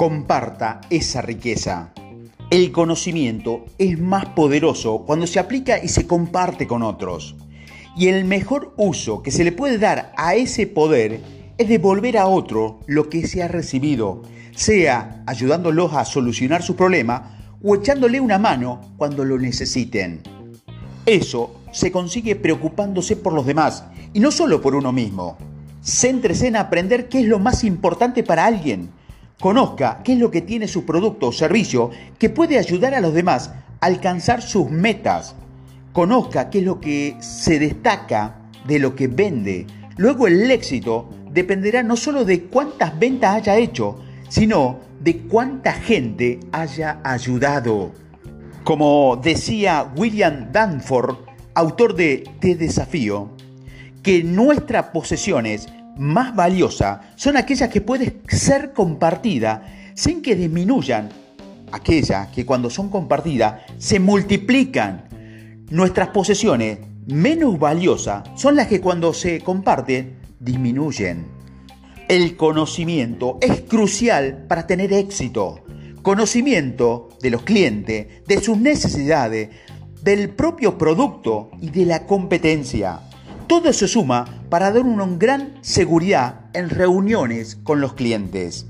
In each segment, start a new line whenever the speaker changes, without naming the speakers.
Comparta esa riqueza. El conocimiento es más poderoso cuando se aplica y se comparte con otros. Y el mejor uso que se le puede dar a ese poder es devolver a otro lo que se ha recibido, sea ayudándolos a solucionar su problema o echándole una mano cuando lo necesiten. Eso se consigue preocupándose por los demás y no solo por uno mismo. Céntrese en aprender qué es lo más importante para alguien. Conozca qué es lo que tiene su producto o servicio que puede ayudar a los demás a alcanzar sus metas. Conozca qué es lo que se destaca de lo que vende. Luego el éxito dependerá no solo de cuántas ventas haya hecho, sino de cuánta gente haya ayudado. Como decía William Danford, autor de Te desafío, que nuestras posesiones más valiosas son aquellas que pueden ser compartidas sin que disminuyan aquellas que cuando son compartidas se multiplican. Nuestras posesiones menos valiosas son las que cuando se comparten disminuyen. El conocimiento es crucial para tener éxito. Conocimiento de los clientes, de sus necesidades, del propio producto y de la competencia. Todo se suma para dar una gran seguridad en reuniones con los clientes.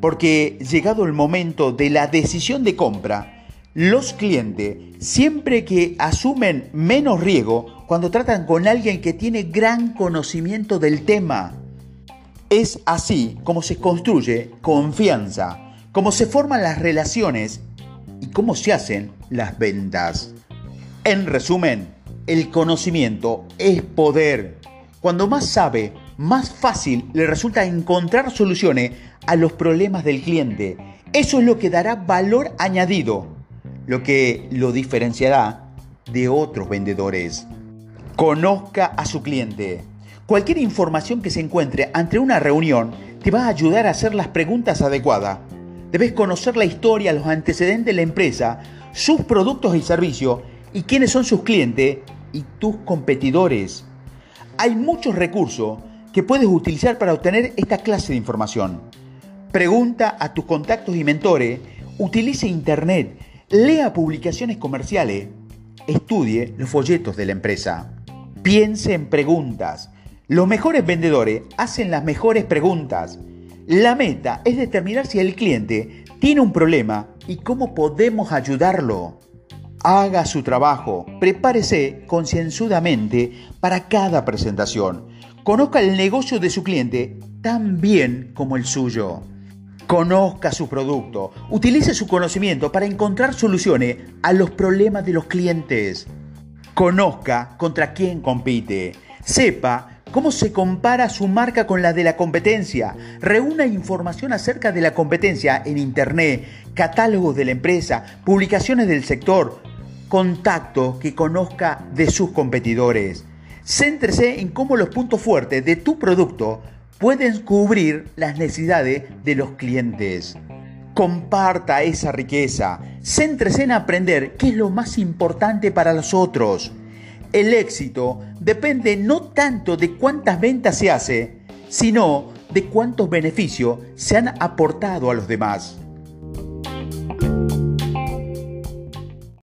Porque llegado el momento de la decisión de compra, los clientes, siempre que asumen menos riesgo cuando tratan con alguien que tiene gran conocimiento del tema, es así como se construye confianza, como se forman las relaciones y cómo se hacen las ventas. En resumen, el conocimiento es poder. Cuando más sabe, más fácil le resulta encontrar soluciones a los problemas del cliente. Eso es lo que dará valor añadido, lo que lo diferenciará de otros vendedores. Conozca a su cliente. Cualquier información que se encuentre ante una reunión te va a ayudar a hacer las preguntas adecuadas. Debes conocer la historia, los antecedentes de la empresa, sus productos y servicios y quiénes son sus clientes y tus competidores. Hay muchos recursos que puedes utilizar para obtener esta clase de información. Pregunta a tus contactos y mentores, utilice internet, lea publicaciones comerciales, estudie los folletos de la empresa. Piense en preguntas. Los mejores vendedores hacen las mejores preguntas. La meta es determinar si el cliente tiene un problema y cómo podemos ayudarlo. Haga su trabajo, prepárese concienzudamente para cada presentación. Conozca el negocio de su cliente tan bien como el suyo. Conozca su producto, utilice su conocimiento para encontrar soluciones a los problemas de los clientes. Conozca contra quién compite. Sepa cómo se compara su marca con la de la competencia. Reúna información acerca de la competencia en Internet, catálogos de la empresa, publicaciones del sector, contacto que conozca de sus competidores. Céntrese en cómo los puntos fuertes de tu producto pueden cubrir las necesidades de los clientes. Comparta esa riqueza. Céntrese en aprender qué es lo más importante para los otros. El éxito depende no tanto de cuántas ventas se hace, sino de cuántos beneficios se han aportado a los demás.